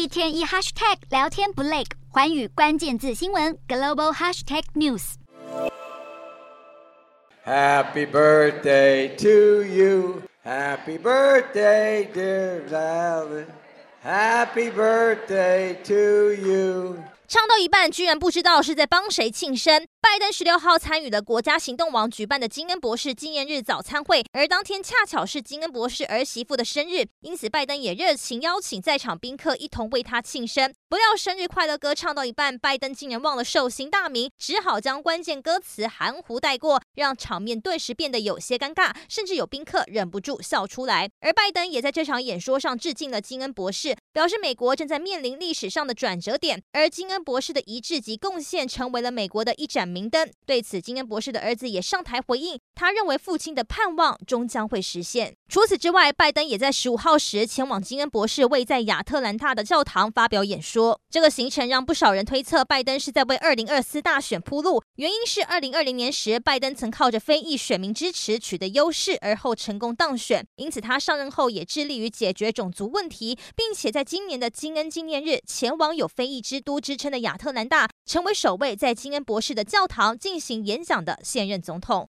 一天一 hashtag 聊天不累，寰宇关键字新闻 global hashtag news。Happy birthday to you, Happy birthday dear Valen, Happy birthday to you。 唱到一半，居然不知道是在帮谁庆生。拜登十六号参与了国家行动网举办的金恩博士纪念日早餐会，而当天恰巧是金恩博士儿媳妇的生日，因此拜登也热情邀请在场宾客一同为他庆生。不料生日快乐歌唱到一半，拜登竟然忘了寿星大名，只好将关键歌词含糊带过，让场面顿时变得有些尴尬，甚至有宾客忍不住笑出来。而拜登也在这场演说上致敬了金恩博士，表示美国正在面临历史上的转折点，而金恩博士的遗志及贡献成为了美国的一盏明灯。对此，金恩博士的儿子也上台回应，他认为父亲的盼望终将会实现。除此之外，拜登也在十五号时前往金恩博士位在亚特兰大的教堂发表演说。这个行程让不少人推测，拜登是在为二零二四大选铺路。原因是二零二零年时，拜登曾靠着非裔选民支持取得优势，而后成功当选。因此，他上任后也致力于解决种族问题，并且在今年的金恩纪念日前往有非裔之都之称的亚特兰大，成为首位在金恩博士的教堂进行演讲的现任总统。